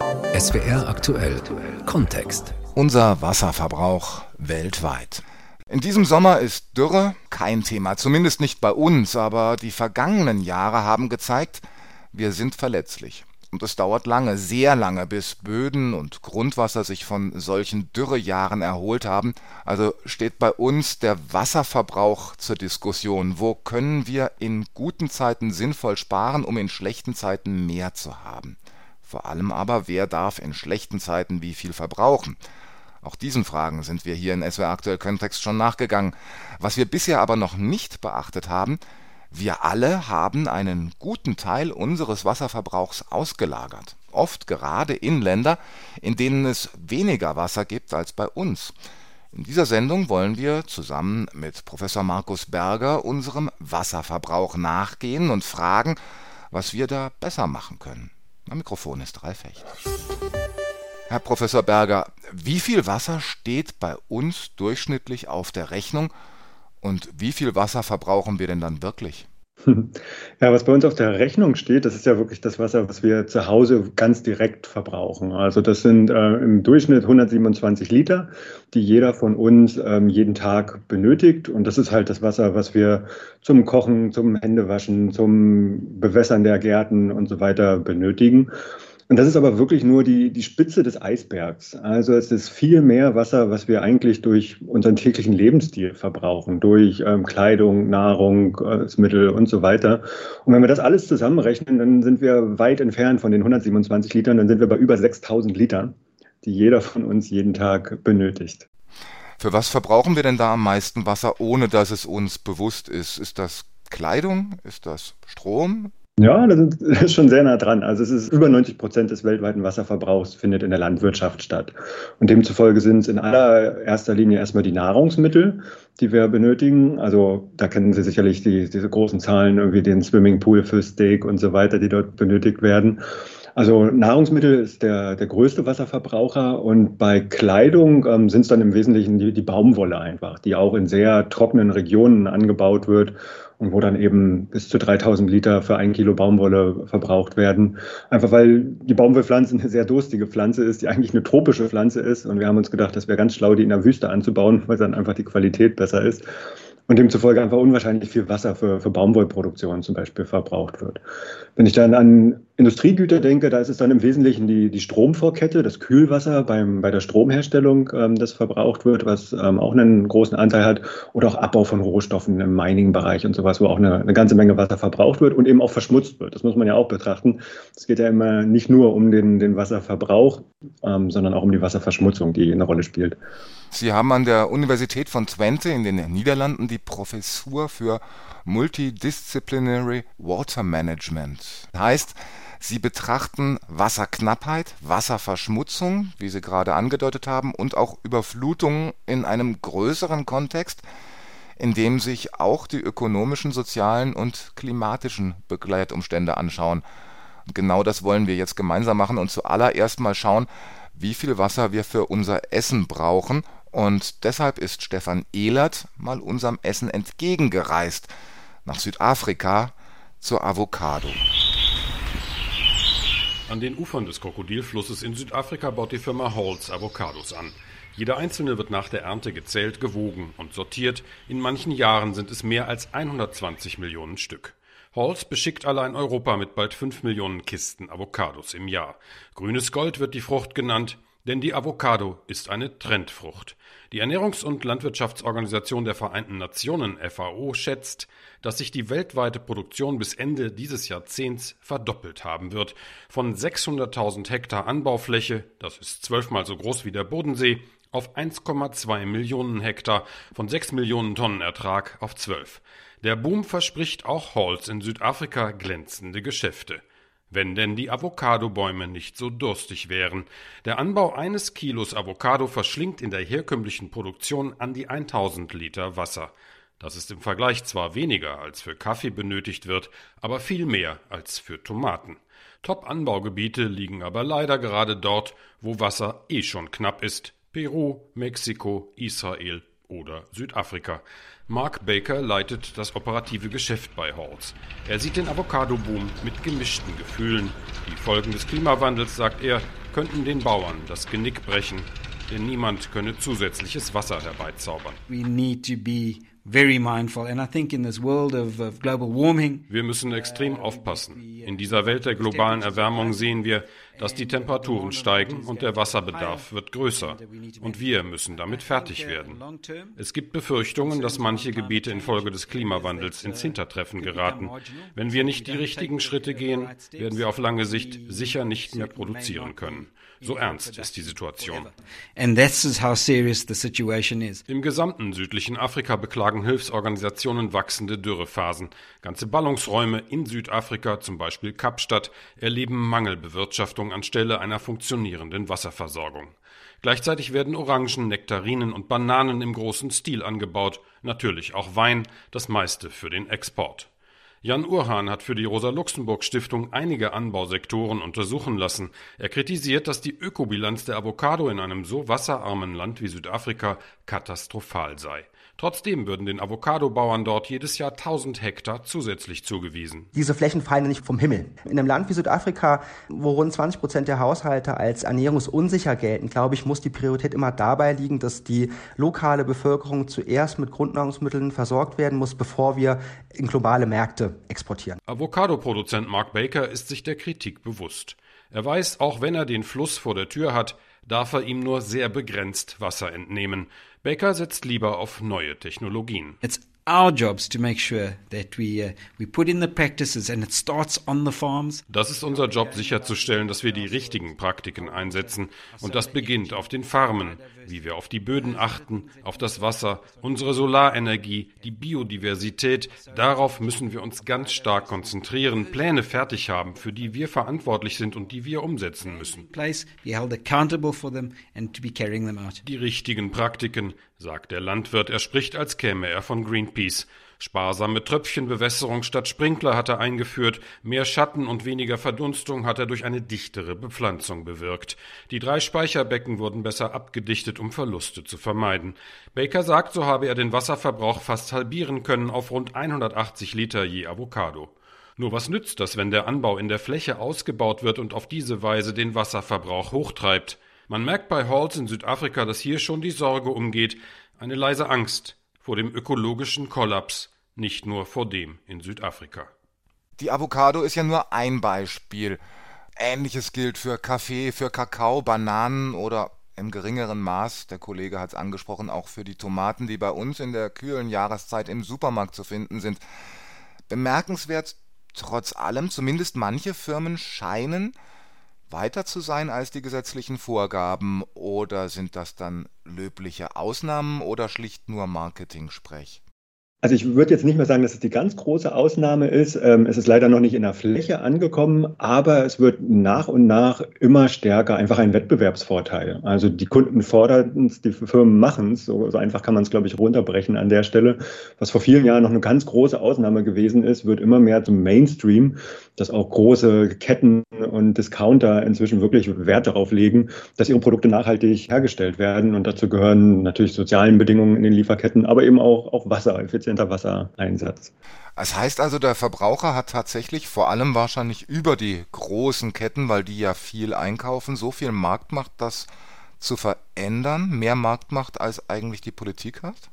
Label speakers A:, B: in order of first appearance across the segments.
A: SWR aktuell Kontext.
B: Unser Wasserverbrauch weltweit. In diesem Sommer ist Dürre kein Thema, zumindest nicht bei uns, aber die vergangenen Jahre haben gezeigt, wir sind verletzlich. Und es dauert lange, sehr lange, bis Böden und Grundwasser sich von solchen Dürrejahren erholt haben. Also steht bei uns der Wasserverbrauch zur Diskussion. Wo können wir in guten Zeiten sinnvoll sparen, um in schlechten Zeiten mehr zu haben? Vor allem aber, wer darf in schlechten Zeiten wie viel verbrauchen? Auch diesen Fragen sind wir hier in SWR Aktuell Kontext schon nachgegangen. Was wir bisher aber noch nicht beachtet haben, wir alle haben einen guten Teil unseres Wasserverbrauchs ausgelagert, oft gerade in Länder, in denen es weniger Wasser gibt als bei uns. In dieser Sendung wollen wir zusammen mit Professor Markus Berger unserem Wasserverbrauch nachgehen und fragen, was wir da besser machen können. Mein Mikrofon ist Fecht. Herr Professor Berger, wie viel Wasser steht bei uns durchschnittlich auf der Rechnung und wie viel Wasser verbrauchen wir denn dann wirklich?
C: Ja, was bei uns auf der Rechnung steht, das ist ja wirklich das Wasser, was wir zu Hause ganz direkt verbrauchen. Also das sind äh, im Durchschnitt 127 Liter, die jeder von uns ähm, jeden Tag benötigt. Und das ist halt das Wasser, was wir zum Kochen, zum Händewaschen, zum Bewässern der Gärten und so weiter benötigen. Und das ist aber wirklich nur die, die Spitze des Eisbergs. Also es ist viel mehr Wasser, was wir eigentlich durch unseren täglichen Lebensstil verbrauchen, durch ähm, Kleidung, Nahrungsmittel und so weiter. Und wenn wir das alles zusammenrechnen, dann sind wir weit entfernt von den 127 Litern, dann sind wir bei über 6000 Litern, die jeder von uns jeden Tag benötigt.
B: Für was verbrauchen wir denn da am meisten Wasser, ohne dass es uns bewusst ist? Ist das Kleidung? Ist das Strom?
C: Ja, das ist schon sehr nah dran. Also es ist über 90 Prozent des weltweiten Wasserverbrauchs findet in der Landwirtschaft statt. Und demzufolge sind es in allererster Linie erstmal die Nahrungsmittel, die wir benötigen. Also da kennen Sie sicherlich die, diese großen Zahlen, irgendwie den Swimmingpool für Steak und so weiter, die dort benötigt werden. Also Nahrungsmittel ist der, der größte Wasserverbraucher und bei Kleidung ähm, sind es dann im Wesentlichen die, die Baumwolle einfach, die auch in sehr trockenen Regionen angebaut wird und wo dann eben bis zu 3000 Liter für ein Kilo Baumwolle verbraucht werden. Einfach weil die Baumwollpflanze eine sehr durstige Pflanze ist, die eigentlich eine tropische Pflanze ist. Und wir haben uns gedacht, das wäre ganz schlau, die in der Wüste anzubauen, weil dann einfach die Qualität besser ist und demzufolge einfach unwahrscheinlich viel Wasser für, für Baumwollproduktion zum Beispiel verbraucht wird. Wenn ich dann an Industriegüter denke, da ist es dann im Wesentlichen die, die Stromvorkette, das Kühlwasser beim, bei der Stromherstellung, ähm, das verbraucht wird, was ähm, auch einen großen Anteil hat, oder auch Abbau von Rohstoffen im Mining-Bereich und sowas, wo auch eine, eine ganze Menge Wasser verbraucht wird und eben auch verschmutzt wird. Das muss man ja auch betrachten. Es geht ja immer nicht nur um den, den Wasserverbrauch, ähm, sondern auch um die Wasserverschmutzung, die eine Rolle spielt.
B: Sie haben an der Universität von Twente in den Niederlanden die Professur für Multidisciplinary Water Management. Heißt, Sie betrachten Wasserknappheit, Wasserverschmutzung, wie Sie gerade angedeutet haben, und auch Überflutung in einem größeren Kontext, in dem sich auch die ökonomischen, sozialen und klimatischen Begleitumstände anschauen. Genau das wollen wir jetzt gemeinsam machen und zuallererst mal schauen, wie viel Wasser wir für unser Essen brauchen und deshalb ist Stefan Ehlert mal unserem Essen entgegengereist nach Südafrika zur Avocado.
D: An den Ufern des Krokodilflusses in Südafrika baut die Firma Halls Avocados an. Jeder einzelne wird nach der Ernte gezählt, gewogen und sortiert. In manchen Jahren sind es mehr als 120 Millionen Stück. Halls beschickt allein Europa mit bald 5 Millionen Kisten Avocados im Jahr. Grünes Gold wird die Frucht genannt. Denn die Avocado ist eine Trendfrucht. Die Ernährungs- und Landwirtschaftsorganisation der Vereinten Nationen FAO schätzt, dass sich die weltweite Produktion bis Ende dieses Jahrzehnts verdoppelt haben wird. Von 600.000 Hektar Anbaufläche, das ist zwölfmal so groß wie der Bodensee, auf 1,2 Millionen Hektar, von 6 Millionen Tonnen Ertrag auf 12. Der Boom verspricht auch Halls in Südafrika glänzende Geschäfte wenn denn die Avocadobäume nicht so durstig wären. Der Anbau eines Kilos Avocado verschlingt in der herkömmlichen Produktion an die 1000 Liter Wasser. Das ist im Vergleich zwar weniger als für Kaffee benötigt wird, aber viel mehr als für Tomaten. Top-Anbaugebiete liegen aber leider gerade dort, wo Wasser eh schon knapp ist. Peru, Mexiko, Israel oder Südafrika. Mark Baker leitet das operative Geschäft bei Halls. Er sieht den Avocado-Boom mit gemischten Gefühlen. Die Folgen des Klimawandels, sagt er, könnten den Bauern das Genick brechen, denn niemand könne zusätzliches Wasser herbeizaubern.
E: We need to be very mindful. And I think in this world of, of global warming,
D: Wir müssen extrem aufpassen. In dieser Welt der globalen Erwärmung sehen wir, dass die Temperaturen steigen und der Wasserbedarf wird größer. Und wir müssen damit fertig werden. Es gibt Befürchtungen, dass manche Gebiete infolge des Klimawandels ins Hintertreffen geraten. Wenn wir nicht die richtigen Schritte gehen, werden wir auf lange Sicht sicher nicht mehr produzieren können. So ernst ist die Situation.
E: and this is how serious the situation is.
D: Im gesamten südlichen Afrika beklagen Hilfsorganisationen wachsende Dürrephasen. Ganze Ballungsräume in Südafrika, zum Beispiel Kapstadt, erleben Mangelbewirtschaftung anstelle einer funktionierenden Wasserversorgung. Gleichzeitig werden Orangen, Nektarinen und Bananen im großen Stil angebaut, natürlich auch Wein, das meiste für den Export. Jan Urhan hat für die Rosa-Luxemburg-Stiftung einige Anbausektoren untersuchen lassen. Er kritisiert, dass die Ökobilanz der Avocado in einem so wasserarmen Land wie Südafrika katastrophal sei. Trotzdem würden den Avocadobauern dort jedes Jahr 1000 Hektar zusätzlich zugewiesen.
F: Diese Flächen fallen nicht vom Himmel. In einem Land wie Südafrika, wo rund 20 Prozent der Haushalte als ernährungsunsicher gelten, glaube ich, muss die Priorität immer dabei liegen, dass die lokale Bevölkerung zuerst mit Grundnahrungsmitteln versorgt werden muss, bevor wir in globale Märkte exportieren.
D: Avocado-Produzent Mark Baker ist sich der Kritik bewusst. Er weiß, auch wenn er den Fluss vor der Tür hat, darf er ihm nur sehr begrenzt Wasser entnehmen. Baker setzt lieber auf neue Technologien.
E: It's our jobs to make sure that we uh, we put in the practices and it starts on the farms.
D: Das ist unser Job, sicherzustellen, dass wir die richtigen Praktiken einsetzen. Und das beginnt auf den Farmen, wie wir auf die Böden achten, auf das Wasser, unsere Solarenergie, die Biodiversität. Darauf müssen wir uns ganz stark konzentrieren, Pläne fertig haben, für die wir verantwortlich sind und die wir umsetzen müssen. Die richtigen Praktiken, sagt der Landwirt. Er spricht, als käme er von Greenpeace. Sparsame Tröpfchenbewässerung statt Sprinkler hat er eingeführt, mehr Schatten und weniger Verdunstung hat er durch eine dichtere Bepflanzung bewirkt. Die drei Speicherbecken wurden besser abgedichtet, um Verluste zu vermeiden. Baker sagt, so habe er den Wasserverbrauch fast halbieren können auf rund 180 Liter je Avocado. Nur was nützt das, wenn der Anbau in der Fläche ausgebaut wird und auf diese Weise den Wasserverbrauch hochtreibt? Man merkt bei Halls in Südafrika, dass hier schon die Sorge umgeht, eine leise Angst vor dem ökologischen Kollaps, nicht nur vor dem in Südafrika.
B: Die Avocado ist ja nur ein Beispiel. Ähnliches gilt für Kaffee, für Kakao, Bananen oder im geringeren Maß, der Kollege hat es angesprochen, auch für die Tomaten, die bei uns in der kühlen Jahreszeit im Supermarkt zu finden sind. Bemerkenswert trotz allem, zumindest manche Firmen scheinen weiter zu sein als die gesetzlichen Vorgaben, oder sind das dann löbliche Ausnahmen oder schlicht nur Marketing-Sprech?
C: Also ich würde jetzt nicht mehr sagen, dass es die ganz große Ausnahme ist. Ähm, es ist leider noch nicht in der Fläche angekommen, aber es wird nach und nach immer stärker einfach ein Wettbewerbsvorteil. Also die Kunden fordern es, die Firmen machen es. So, einfach kann man es, glaube ich, runterbrechen an der Stelle. Was vor vielen Jahren noch eine ganz große Ausnahme gewesen ist, wird immer mehr zum Mainstream, dass auch große Ketten und Discounter inzwischen wirklich Wert darauf legen, dass ihre Produkte nachhaltig hergestellt werden. Und dazu gehören natürlich sozialen Bedingungen in den Lieferketten, aber eben auch, auch Wasser, Wassereinsatz.
B: Das heißt also, der Verbraucher hat tatsächlich vor allem wahrscheinlich über die großen Ketten, weil die ja viel einkaufen, so viel Marktmacht, das zu verändern, mehr Marktmacht als eigentlich die Politik hat?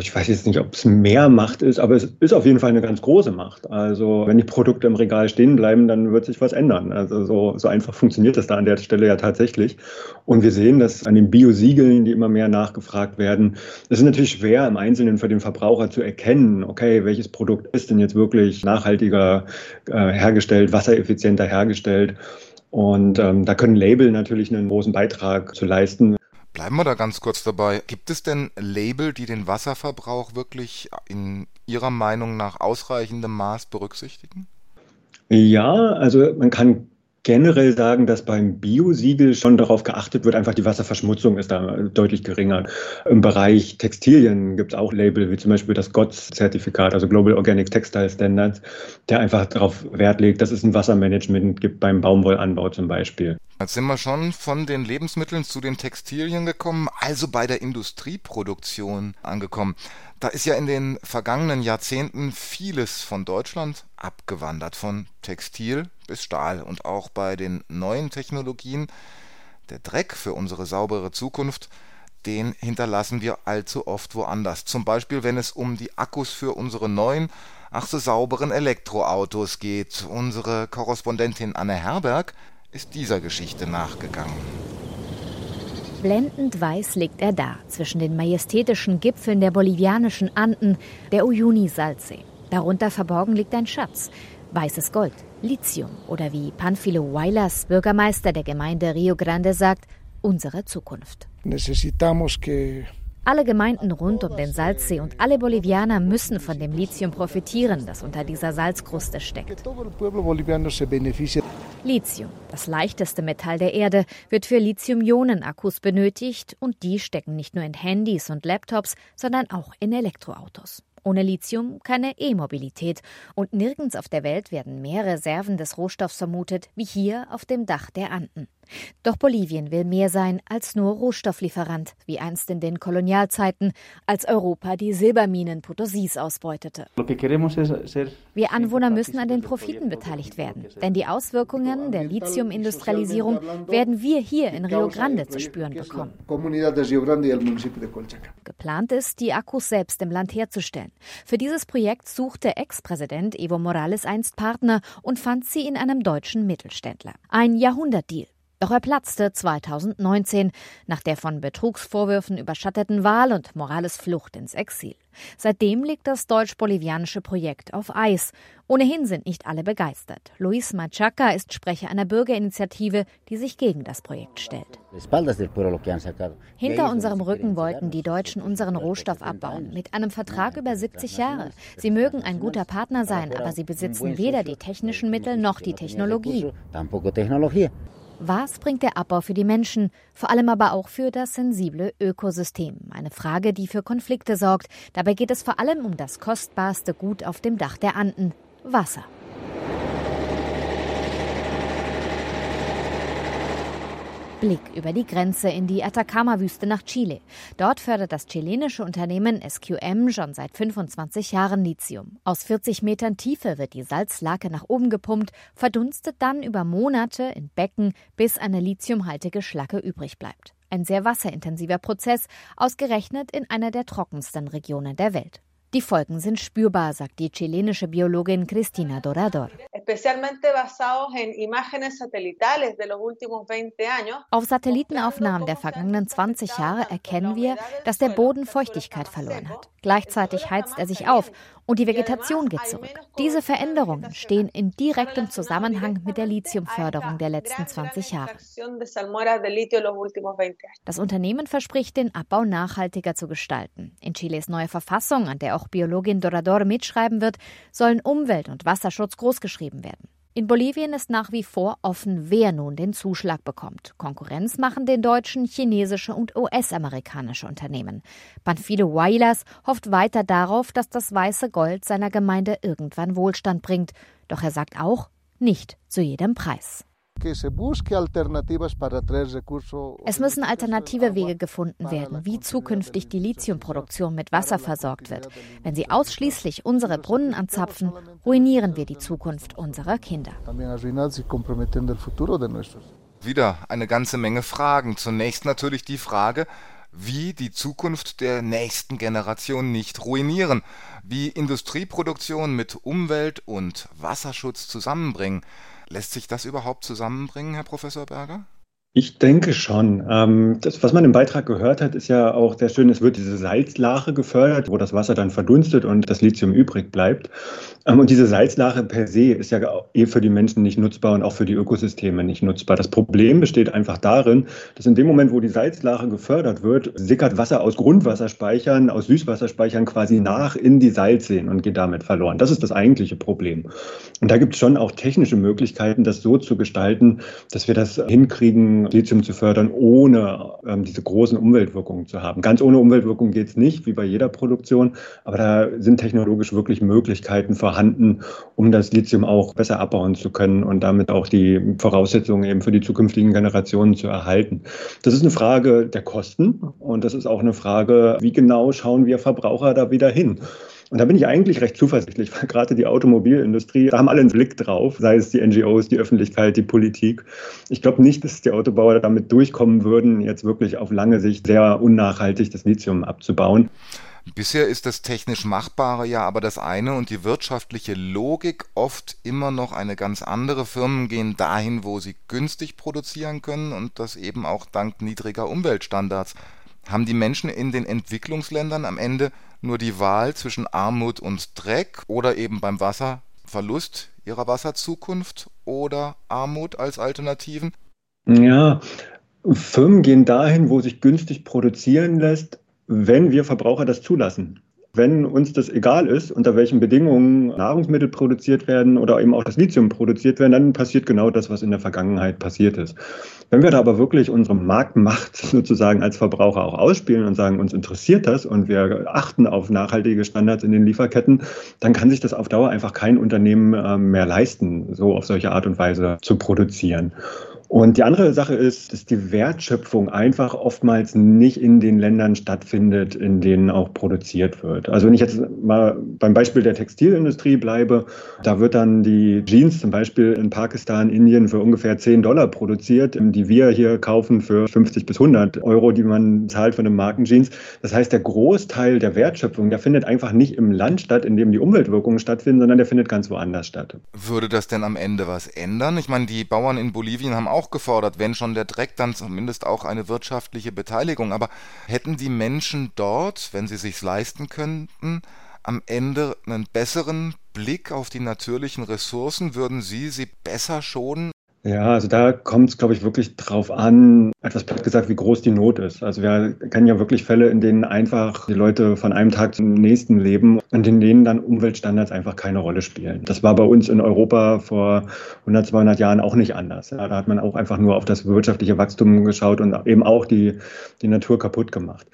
C: Ich weiß jetzt nicht, ob es mehr Macht ist, aber es ist auf jeden Fall eine ganz große Macht. Also wenn die Produkte im Regal stehen bleiben, dann wird sich was ändern. Also so, so einfach funktioniert das da an der Stelle ja tatsächlich. Und wir sehen das an den Biosiegeln, die immer mehr nachgefragt werden. Es ist natürlich schwer im Einzelnen für den Verbraucher zu erkennen, okay, welches Produkt ist denn jetzt wirklich nachhaltiger äh, hergestellt, wassereffizienter hergestellt. Und ähm, da können Label natürlich einen großen Beitrag zu leisten.
B: Bleiben wir da ganz kurz dabei. Gibt es denn Label, die den Wasserverbrauch wirklich in Ihrer Meinung nach ausreichendem Maß berücksichtigen?
C: Ja, also man kann generell sagen, dass beim Biosiegel schon darauf geachtet wird, einfach die Wasserverschmutzung ist da deutlich geringer. Im Bereich Textilien gibt es auch Label, wie zum Beispiel das GOTS-Zertifikat, also Global Organic Textile Standards, der einfach darauf Wert legt, dass es ein Wassermanagement gibt beim Baumwollanbau zum Beispiel.
B: Jetzt sind wir schon von den Lebensmitteln zu den Textilien gekommen, also bei der Industrieproduktion angekommen. Da ist ja in den vergangenen Jahrzehnten vieles von Deutschland abgewandert, von Textil bis Stahl. Und auch bei den neuen Technologien Der Dreck für unsere saubere Zukunft, den hinterlassen wir allzu oft woanders. Zum Beispiel, wenn es um die Akkus für unsere neuen, ach so sauberen Elektroautos geht. Unsere Korrespondentin Anne Herberg ist dieser Geschichte nachgegangen.
G: Blendend weiß liegt er da, zwischen den majestätischen Gipfeln der bolivianischen Anden, der Uyuni-Salzsee. Darunter verborgen liegt ein Schatz, weißes Gold, Lithium oder wie Panfilo Huaylas, Bürgermeister der Gemeinde Rio Grande, sagt, unsere Zukunft. Alle Gemeinden rund um den Salzsee und alle Bolivianer müssen von dem Lithium profitieren, das unter dieser Salzkruste steckt. Lithium, das leichteste Metall der Erde, wird für Lithium-Ionen-Akkus benötigt und die stecken nicht nur in Handys und Laptops, sondern auch in Elektroautos. Ohne Lithium keine E-Mobilität und nirgends auf der Welt werden mehr Reserven des Rohstoffs vermutet wie hier auf dem Dach der Anden. Doch Bolivien will mehr sein als nur Rohstofflieferant, wie einst in den Kolonialzeiten, als Europa die Silberminen Potosis ausbeutete. Wir Anwohner müssen an den Profiten beteiligt werden, denn die Auswirkungen der Lithiumindustrialisierung werden wir hier in Rio Grande zu spüren bekommen. Geplant ist, die Akkus selbst im Land herzustellen. Für dieses Projekt suchte Ex-Präsident Evo Morales einst Partner und fand sie in einem deutschen Mittelständler. Ein Jahrhundertdeal. Doch er platzte 2019 nach der von Betrugsvorwürfen überschatteten Wahl und Morales Flucht ins Exil. Seitdem liegt das deutsch-bolivianische Projekt auf Eis. Ohnehin sind nicht alle begeistert. Luis Machaca ist Sprecher einer Bürgerinitiative, die sich gegen das Projekt stellt. Hinter unserem Rücken wollten die Deutschen unseren Rohstoff abbauen, mit einem Vertrag über 70 Jahre. Sie mögen ein guter Partner sein, aber sie besitzen weder die technischen Mittel noch die Technologie. Was bringt der Abbau für die Menschen, vor allem aber auch für das sensible Ökosystem? Eine Frage, die für Konflikte sorgt. Dabei geht es vor allem um das kostbarste Gut auf dem Dach der Anden, Wasser. Blick über die Grenze in die Atacama-Wüste nach Chile. Dort fördert das chilenische Unternehmen SQM schon seit 25 Jahren Lithium. Aus 40 Metern Tiefe wird die Salzlake nach oben gepumpt, verdunstet dann über Monate in Becken, bis eine lithiumhaltige Schlacke übrig bleibt. Ein sehr wasserintensiver Prozess, ausgerechnet in einer der trockensten Regionen der Welt. Die Folgen sind spürbar, sagt die chilenische Biologin Cristina Dorador. Auf Satellitenaufnahmen der vergangenen 20 Jahre erkennen wir, dass der Boden Feuchtigkeit verloren hat. Gleichzeitig heizt er sich auf und die Vegetation geht zurück. Diese Veränderungen stehen in direktem Zusammenhang mit der Lithiumförderung der letzten 20 Jahre. Das Unternehmen verspricht, den Abbau nachhaltiger zu gestalten. In Chiles neue Verfassung, an der auch Biologin Dorador mitschreiben wird, sollen Umwelt- und Wasserschutz großgeschrieben werden. In Bolivien ist nach wie vor offen, wer nun den Zuschlag bekommt. Konkurrenz machen den deutschen, chinesische und US-amerikanische Unternehmen. Panfilo Huaylas hofft weiter darauf, dass das weiße Gold seiner Gemeinde irgendwann Wohlstand bringt. Doch er sagt auch, nicht zu jedem Preis. Es müssen alternative Wege gefunden werden, wie zukünftig die Lithiumproduktion mit Wasser versorgt wird. Wenn sie ausschließlich unsere Brunnen anzapfen, ruinieren wir die Zukunft unserer Kinder.
B: Wieder eine ganze Menge Fragen. Zunächst natürlich die Frage, wie die Zukunft der nächsten Generation nicht ruinieren, wie Industrieproduktion mit Umwelt- und Wasserschutz zusammenbringen. Lässt sich das überhaupt zusammenbringen, Herr Professor Berger?
C: Ich denke schon. Ähm, das, was man im Beitrag gehört hat, ist ja auch sehr schön, es wird diese Salzlache gefördert, wo das Wasser dann verdunstet und das Lithium übrig bleibt. Ähm, und diese Salzlache per se ist ja eh für die Menschen nicht nutzbar und auch für die Ökosysteme nicht nutzbar. Das Problem besteht einfach darin, dass in dem Moment, wo die Salzlache gefördert wird, sickert Wasser aus Grundwasserspeichern, aus Süßwasserspeichern quasi nach in die Salzseen und geht damit verloren. Das ist das eigentliche Problem. Und da gibt es schon auch technische Möglichkeiten, das so zu gestalten, dass wir das hinkriegen, Lithium zu fördern, ohne ähm, diese großen Umweltwirkungen zu haben. Ganz ohne Umweltwirkung geht es nicht, wie bei jeder Produktion, aber da sind technologisch wirklich Möglichkeiten vorhanden, um das Lithium auch besser abbauen zu können und damit auch die Voraussetzungen eben für die zukünftigen Generationen zu erhalten. Das ist eine Frage der Kosten und das ist auch eine Frage, wie genau schauen wir Verbraucher da wieder hin. Und da bin ich eigentlich recht zuversichtlich, weil gerade die Automobilindustrie, da haben alle einen Blick drauf, sei es die NGOs, die Öffentlichkeit, die Politik. Ich glaube nicht, dass die Autobauer damit durchkommen würden, jetzt wirklich auf lange Sicht sehr unnachhaltig das Lithium abzubauen.
B: Bisher ist das technisch Machbare ja aber das eine und die wirtschaftliche Logik oft immer noch eine ganz andere. Firmen gehen dahin, wo sie günstig produzieren können und das eben auch dank niedriger Umweltstandards. Haben die Menschen in den Entwicklungsländern am Ende nur die Wahl zwischen Armut und Dreck oder eben beim Wasserverlust ihrer Wasserzukunft oder Armut als Alternativen?
C: Ja, Firmen gehen dahin, wo sich günstig produzieren lässt, wenn wir Verbraucher das zulassen. Wenn uns das egal ist, unter welchen Bedingungen Nahrungsmittel produziert werden oder eben auch das Lithium produziert werden, dann passiert genau das, was in der Vergangenheit passiert ist. Wenn wir da aber wirklich unsere Marktmacht sozusagen als Verbraucher auch ausspielen und sagen, uns interessiert das und wir achten auf nachhaltige Standards in den Lieferketten, dann kann sich das auf Dauer einfach kein Unternehmen äh, mehr leisten, so auf solche Art und Weise zu produzieren. Und die andere Sache ist, dass die Wertschöpfung einfach oftmals nicht in den Ländern stattfindet, in denen auch produziert wird. Also wenn ich jetzt mal beim Beispiel der Textilindustrie bleibe, da wird dann die Jeans zum Beispiel in Pakistan, Indien für ungefähr 10 Dollar produziert, die wir hier kaufen für 50 bis 100 Euro, die man zahlt für eine Markenjeans. Das heißt, der Großteil der Wertschöpfung, der findet einfach nicht im Land statt, in dem die Umweltwirkungen stattfinden, sondern der findet ganz woanders statt.
B: Würde das denn am Ende was ändern? Ich meine, die Bauern in Bolivien haben auch auch gefordert, wenn schon der Dreck, dann zumindest auch eine wirtschaftliche Beteiligung. Aber hätten die Menschen dort, wenn sie sich leisten könnten, am Ende einen besseren Blick auf die natürlichen Ressourcen? Würden sie sie besser schonen
C: ja, also da kommt es, glaube ich, wirklich drauf an, etwas platt gesagt, wie groß die Not ist. Also wir kennen ja wirklich Fälle, in denen einfach die Leute von einem Tag zum nächsten leben und in denen dann Umweltstandards einfach keine Rolle spielen. Das war bei uns in Europa vor 100, 200 Jahren auch nicht anders. Ja, da hat man auch einfach nur auf das wirtschaftliche Wachstum geschaut und eben auch die, die Natur kaputt gemacht.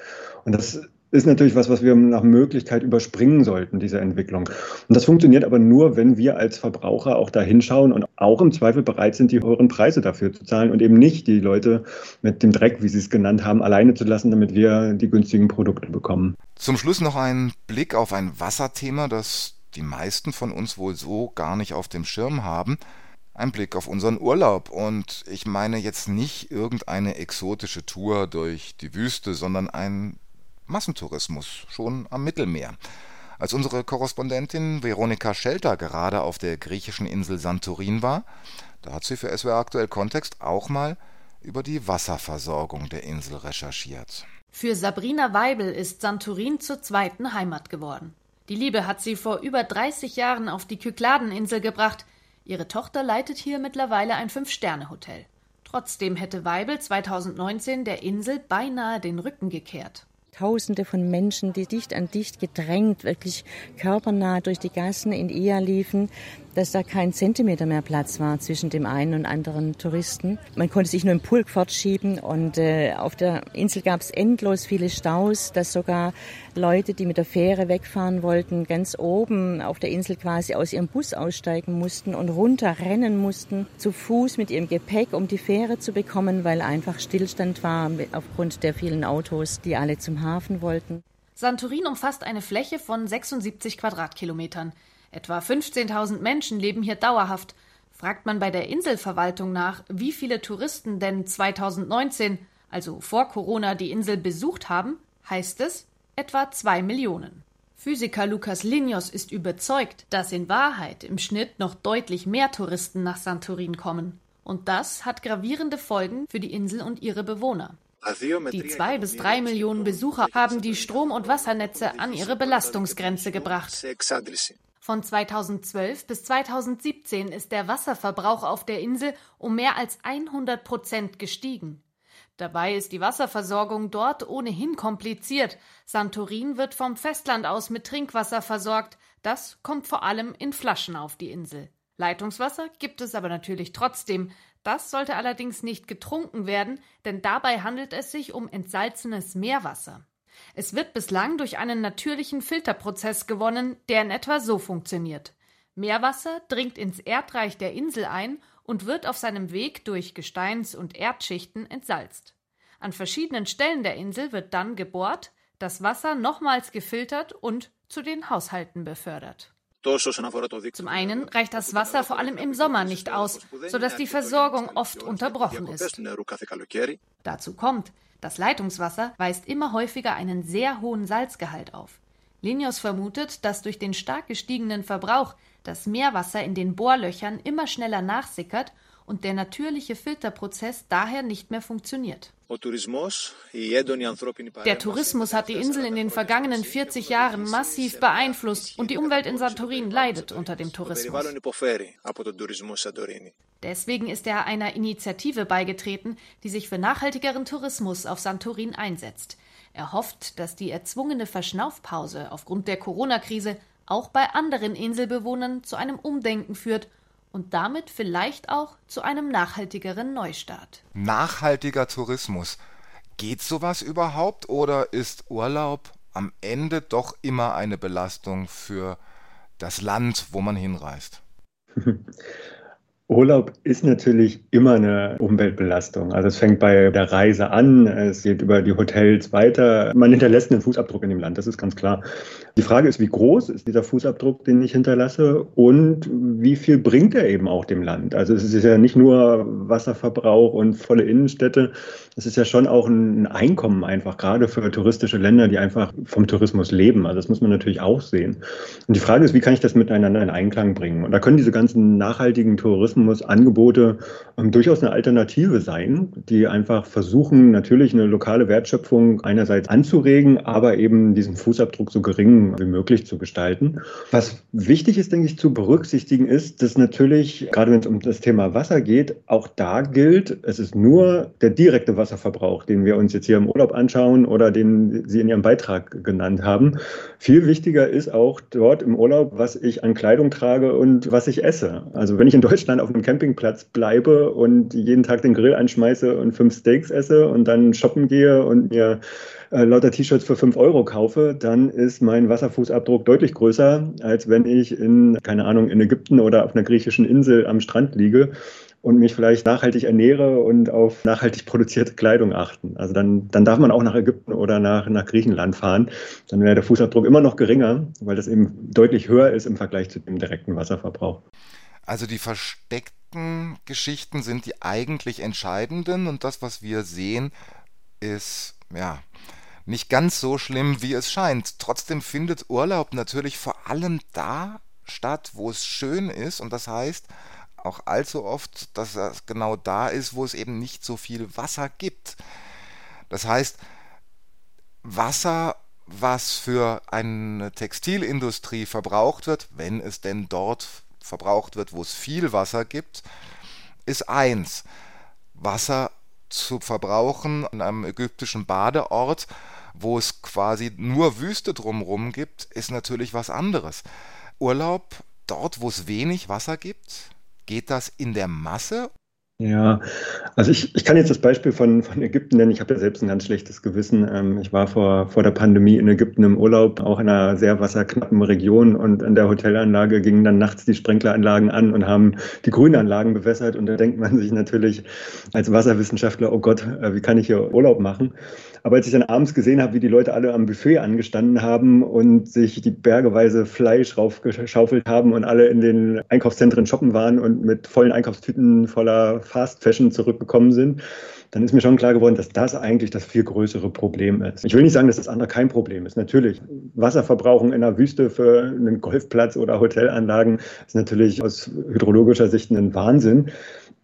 C: Und das ist natürlich was, was wir nach Möglichkeit überspringen sollten, diese Entwicklung. Und das funktioniert aber nur, wenn wir als Verbraucher auch da hinschauen und auch im Zweifel bereit sind, die höheren Preise dafür zu zahlen und eben nicht die Leute mit dem Dreck, wie sie es genannt haben, alleine zu lassen, damit wir die günstigen Produkte bekommen.
B: Zum Schluss noch ein Blick auf ein Wasserthema, das die meisten von uns wohl so gar nicht auf dem Schirm haben. Ein Blick auf unseren Urlaub. Und ich meine jetzt nicht irgendeine exotische Tour durch die Wüste, sondern ein Massentourismus, schon am Mittelmeer. Als unsere Korrespondentin Veronika Schelter gerade auf der griechischen Insel Santorin war, da hat sie für SWR aktuell Kontext auch mal über die Wasserversorgung der Insel recherchiert.
H: Für Sabrina Weibel ist Santorin zur zweiten Heimat geworden. Die Liebe hat sie vor über 30 Jahren auf die Kykladeninsel gebracht. Ihre Tochter leitet hier mittlerweile ein Fünf-Sterne-Hotel. Trotzdem hätte Weibel 2019 der Insel beinahe den Rücken gekehrt.
I: Tausende von Menschen, die dicht an dicht gedrängt, wirklich körpernah durch die Gassen in Ia liefen, dass da kein Zentimeter mehr Platz war zwischen dem einen und anderen Touristen. Man konnte sich nur im Pulk fortschieben und äh, auf der Insel gab es endlos viele Staus, dass sogar Leute, die mit der Fähre wegfahren wollten, ganz oben auf der Insel quasi aus ihrem Bus aussteigen mussten und runterrennen mussten, zu Fuß mit ihrem Gepäck, um die Fähre zu bekommen, weil einfach Stillstand war aufgrund der vielen Autos, die alle zum Hafen wollten.
H: Santorin umfasst eine Fläche von 76 Quadratkilometern. Etwa 15.000 Menschen leben hier dauerhaft. Fragt man bei der Inselverwaltung nach, wie viele Touristen denn 2019, also vor Corona, die Insel besucht haben, heißt es etwa zwei Millionen. Physiker Lukas Linios ist überzeugt, dass in Wahrheit im Schnitt noch deutlich mehr Touristen nach Santorin kommen. Und das hat gravierende Folgen für die Insel und ihre Bewohner. Die zwei bis drei Millionen Besucher haben die Strom- und Wassernetze an ihre Belastungsgrenze gebracht. Von 2012 bis 2017 ist der Wasserverbrauch auf der Insel um mehr als 100 Prozent gestiegen. Dabei ist die Wasserversorgung dort ohnehin kompliziert. Santorin wird vom Festland aus mit Trinkwasser versorgt. Das kommt vor allem in Flaschen auf die Insel. Leitungswasser gibt es aber natürlich trotzdem. Das sollte allerdings nicht getrunken werden, denn dabei handelt es sich um entsalzenes Meerwasser. Es wird bislang durch einen natürlichen Filterprozess gewonnen, der in etwa so funktioniert. Meerwasser dringt ins Erdreich der Insel ein und wird auf seinem Weg durch Gesteins- und Erdschichten entsalzt. An verschiedenen Stellen der Insel wird dann gebohrt, das Wasser nochmals gefiltert und zu den Haushalten befördert. Zum einen reicht das Wasser vor allem im Sommer nicht aus, sodass die Versorgung oft unterbrochen ist. Dazu kommt, das Leitungswasser weist immer häufiger einen sehr hohen Salzgehalt auf. Linios vermutet, dass durch den stark gestiegenen Verbrauch das Meerwasser in den Bohrlöchern immer schneller nachsickert und der natürliche Filterprozess daher nicht mehr funktioniert. Der Tourismus hat die Insel in den vergangenen 40 Jahren massiv beeinflusst und die Umwelt in Santorin leidet unter dem Tourismus. Deswegen ist er einer Initiative beigetreten, die sich für nachhaltigeren Tourismus auf Santorin einsetzt. Er hofft, dass die erzwungene Verschnaufpause aufgrund der Corona-Krise auch bei anderen Inselbewohnern zu einem Umdenken führt und damit vielleicht auch zu einem nachhaltigeren Neustart.
B: Nachhaltiger Tourismus. Geht sowas überhaupt oder ist Urlaub am Ende doch immer eine Belastung für das Land, wo man hinreist?
C: Urlaub ist natürlich immer eine Umweltbelastung. Also es fängt bei der Reise an, es geht über die Hotels weiter. Man hinterlässt einen Fußabdruck in dem Land, das ist ganz klar. Die Frage ist, wie groß ist dieser Fußabdruck, den ich hinterlasse und wie viel bringt er eben auch dem Land? Also es ist ja nicht nur Wasserverbrauch und volle Innenstädte, es ist ja schon auch ein Einkommen einfach, gerade für touristische Länder, die einfach vom Tourismus leben. Also das muss man natürlich auch sehen. Und die Frage ist, wie kann ich das miteinander in Einklang bringen? Und da können diese ganzen nachhaltigen Tourismusangebote ähm, durchaus eine Alternative sein, die einfach versuchen, natürlich eine lokale Wertschöpfung einerseits anzuregen, aber eben diesen Fußabdruck so gering wie möglich zu gestalten. Was wichtig ist, denke ich, zu berücksichtigen ist, dass natürlich, gerade wenn es um das Thema Wasser geht, auch da gilt, es ist nur der direkte Wasserverbrauch, den wir uns jetzt hier im Urlaub anschauen oder den Sie in Ihrem Beitrag genannt haben. Viel wichtiger ist auch dort im Urlaub, was ich an Kleidung trage und was ich esse. Also wenn ich in Deutschland auf einem Campingplatz bleibe und jeden Tag den Grill anschmeiße und fünf Steaks esse und dann shoppen gehe und mir äh, lauter T-Shirts für fünf Euro kaufe, dann ist mein Wasserfußabdruck deutlich größer, als wenn ich in, keine Ahnung, in Ägypten oder auf einer griechischen Insel am Strand liege und mich vielleicht nachhaltig ernähre und auf nachhaltig produzierte Kleidung achten. Also dann, dann darf man auch nach Ägypten oder nach, nach Griechenland fahren. Dann wäre der Fußabdruck immer noch geringer, weil das eben deutlich höher ist im Vergleich zu dem direkten Wasserverbrauch.
B: Also die versteckten Geschichten sind die eigentlich entscheidenden und das, was wir sehen, ist ja nicht ganz so schlimm, wie es scheint. Trotzdem findet Urlaub natürlich vor allem da statt, wo es schön ist und das heißt, auch allzu oft, dass das genau da ist, wo es eben nicht so viel Wasser gibt. Das heißt, Wasser, was für eine Textilindustrie verbraucht wird, wenn es denn dort verbraucht wird, wo es viel Wasser gibt, ist eins. Wasser zu verbrauchen an einem ägyptischen Badeort, wo es quasi nur Wüste drumherum gibt, ist natürlich was anderes. Urlaub dort, wo es wenig Wasser gibt, Geht das in der Masse?
C: Ja, also ich, ich kann jetzt das Beispiel von, von Ägypten nennen. Ich habe ja selbst ein ganz schlechtes Gewissen. Ähm, ich war vor, vor der Pandemie in Ägypten im Urlaub, auch in einer sehr wasserknappen Region und in der Hotelanlage gingen dann nachts die Sprenkleranlagen an und haben die Grünanlagen bewässert. Und da denkt man sich natürlich als Wasserwissenschaftler, oh Gott, äh, wie kann ich hier Urlaub machen? Aber als ich dann abends gesehen habe, wie die Leute alle am Buffet angestanden haben und sich die bergeweise Fleisch raufgeschaufelt haben und alle in den Einkaufszentren shoppen waren und mit vollen Einkaufstüten voller Fast Fashion zurückgekommen sind, dann ist mir schon klar geworden, dass das eigentlich das viel größere Problem ist. Ich will nicht sagen, dass das andere kein Problem ist. Natürlich, Wasserverbrauchen in der Wüste für einen Golfplatz oder Hotelanlagen ist natürlich aus hydrologischer Sicht ein Wahnsinn.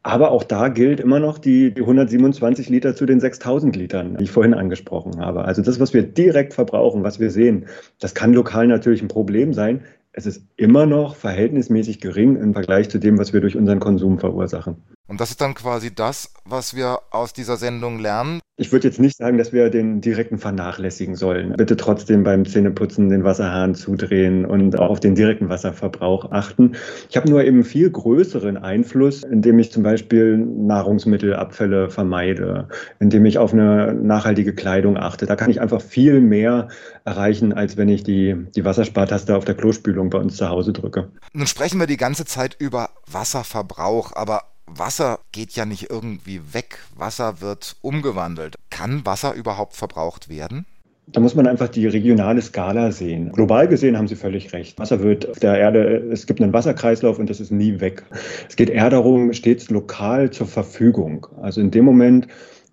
C: Aber auch da gilt immer noch die, die 127 Liter zu den 6000 Litern, die ich vorhin angesprochen habe. Also das, was wir direkt verbrauchen, was wir sehen, das kann lokal natürlich ein Problem sein. Es ist immer noch verhältnismäßig gering im Vergleich zu dem, was wir durch unseren Konsum verursachen.
B: Und das ist dann quasi das, was wir aus dieser Sendung lernen.
C: Ich würde jetzt nicht sagen, dass wir den direkten vernachlässigen sollen. Bitte trotzdem beim Zähneputzen den Wasserhahn zudrehen und auch auf den direkten Wasserverbrauch achten. Ich habe nur eben viel größeren Einfluss, indem ich zum Beispiel Nahrungsmittelabfälle vermeide, indem ich auf eine nachhaltige Kleidung achte. Da kann ich einfach viel mehr erreichen, als wenn ich die, die Wasserspartaste auf der Klospülung bei uns zu Hause drücke.
B: Nun sprechen wir die ganze Zeit über Wasserverbrauch, aber Wasser geht ja nicht irgendwie weg. Wasser wird umgewandelt. Kann Wasser überhaupt verbraucht werden?
C: Da muss man einfach die regionale Skala sehen. Global gesehen haben Sie völlig recht. Wasser wird auf der Erde, es gibt einen Wasserkreislauf und das ist nie weg. Es geht eher darum, stets lokal zur Verfügung. Also in dem Moment,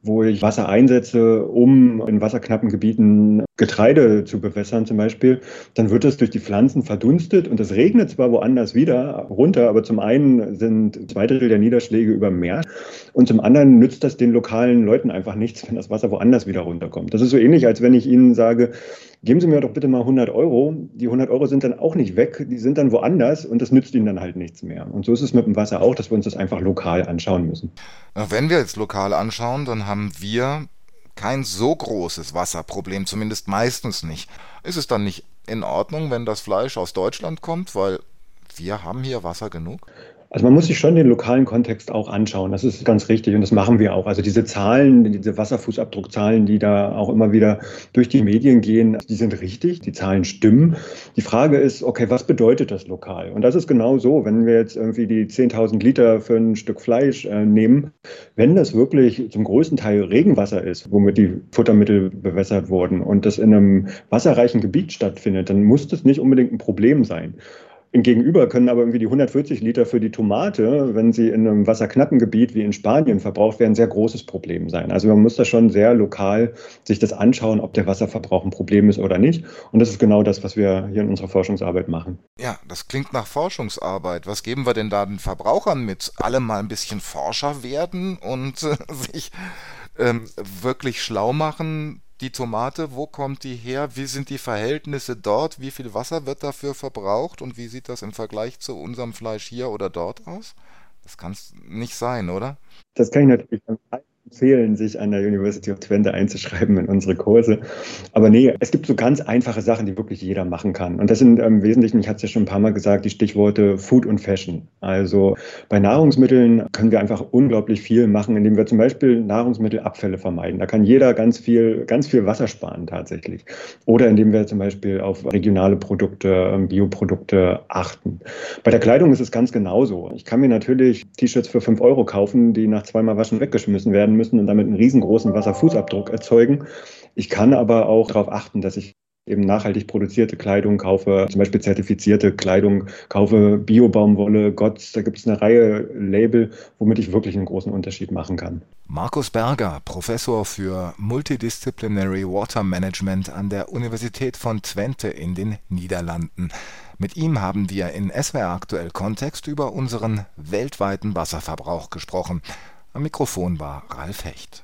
C: wo ich Wasser einsetze, um in wasserknappen Gebieten Getreide zu bewässern zum Beispiel, dann wird es durch die Pflanzen verdunstet und es regnet zwar woanders wieder runter, aber zum einen sind zwei Drittel der Niederschläge über Meer und zum anderen nützt das den lokalen Leuten einfach nichts, wenn das Wasser woanders wieder runterkommt. Das ist so ähnlich, als wenn ich Ihnen sage, geben Sie mir doch bitte mal 100 Euro. Die 100 Euro sind dann auch nicht weg, die sind dann woanders und das nützt Ihnen dann halt nichts mehr. Und so ist es mit dem Wasser auch, dass wir uns das einfach lokal anschauen müssen.
B: Wenn wir jetzt lokal anschauen, dann haben wir kein so großes Wasserproblem, zumindest meistens nicht. Ist es dann nicht in Ordnung, wenn das Fleisch aus Deutschland kommt, weil wir haben hier Wasser genug?
C: Also man muss sich schon den lokalen Kontext auch anschauen. Das ist ganz richtig und das machen wir auch. Also diese Zahlen, diese Wasserfußabdruckzahlen, die da auch immer wieder durch die Medien gehen, die sind richtig, die Zahlen stimmen. Die Frage ist, okay, was bedeutet das lokal? Und das ist genau so, wenn wir jetzt irgendwie die 10.000 Liter für ein Stück Fleisch äh, nehmen, wenn das wirklich zum größten Teil Regenwasser ist, womit die Futtermittel bewässert wurden und das in einem wasserreichen Gebiet stattfindet, dann muss das nicht unbedingt ein Problem sein. Gegenüber können aber irgendwie die 140 Liter für die Tomate, wenn sie in einem wasserknappen Gebiet wie in Spanien verbraucht werden, ein sehr großes Problem sein. Also man muss da schon sehr lokal sich das anschauen, ob der Wasserverbrauch ein Problem ist oder nicht. Und das ist genau das, was wir hier in unserer Forschungsarbeit machen.
B: Ja, das klingt nach Forschungsarbeit. Was geben wir denn da den Verbrauchern mit? Alle mal ein bisschen Forscher werden und äh, sich ähm, wirklich schlau machen, die Tomate, wo kommt die her? Wie sind die Verhältnisse dort? Wie viel Wasser wird dafür verbraucht? Und wie sieht das im Vergleich zu unserem Fleisch hier oder dort aus? Das kann es nicht sein, oder?
C: Das kann ich natürlich empfehlen, sich an der University of Twente einzuschreiben in unsere Kurse. Aber nee, es gibt so ganz einfache Sachen, die wirklich jeder machen kann. Und das sind im Wesentlichen, ich hatte es ja schon ein paar Mal gesagt, die Stichworte Food und Fashion. Also bei Nahrungsmitteln können wir einfach unglaublich viel machen, indem wir zum Beispiel Nahrungsmittelabfälle vermeiden. Da kann jeder ganz viel, ganz viel Wasser sparen tatsächlich. Oder indem wir zum Beispiel auf regionale Produkte, ähm, Bioprodukte achten. Bei der Kleidung ist es ganz genauso. Ich kann mir natürlich T-Shirts für 5 Euro kaufen, die nach zweimal Waschen weggeschmissen werden müssen und damit einen riesengroßen Wasserfußabdruck erzeugen. Ich kann aber auch darauf achten, dass ich eben nachhaltig produzierte Kleidung kaufe, zum Beispiel zertifizierte Kleidung, kaufe Bio-Baumwolle, Gott, da gibt es eine Reihe Label, womit ich wirklich einen großen Unterschied machen kann.
B: Markus Berger, Professor für Multidisciplinary Water Management an der Universität von Twente in den Niederlanden. Mit ihm haben wir in SWR aktuell Kontext über unseren weltweiten Wasserverbrauch gesprochen. Am Mikrofon war Ralf Hecht.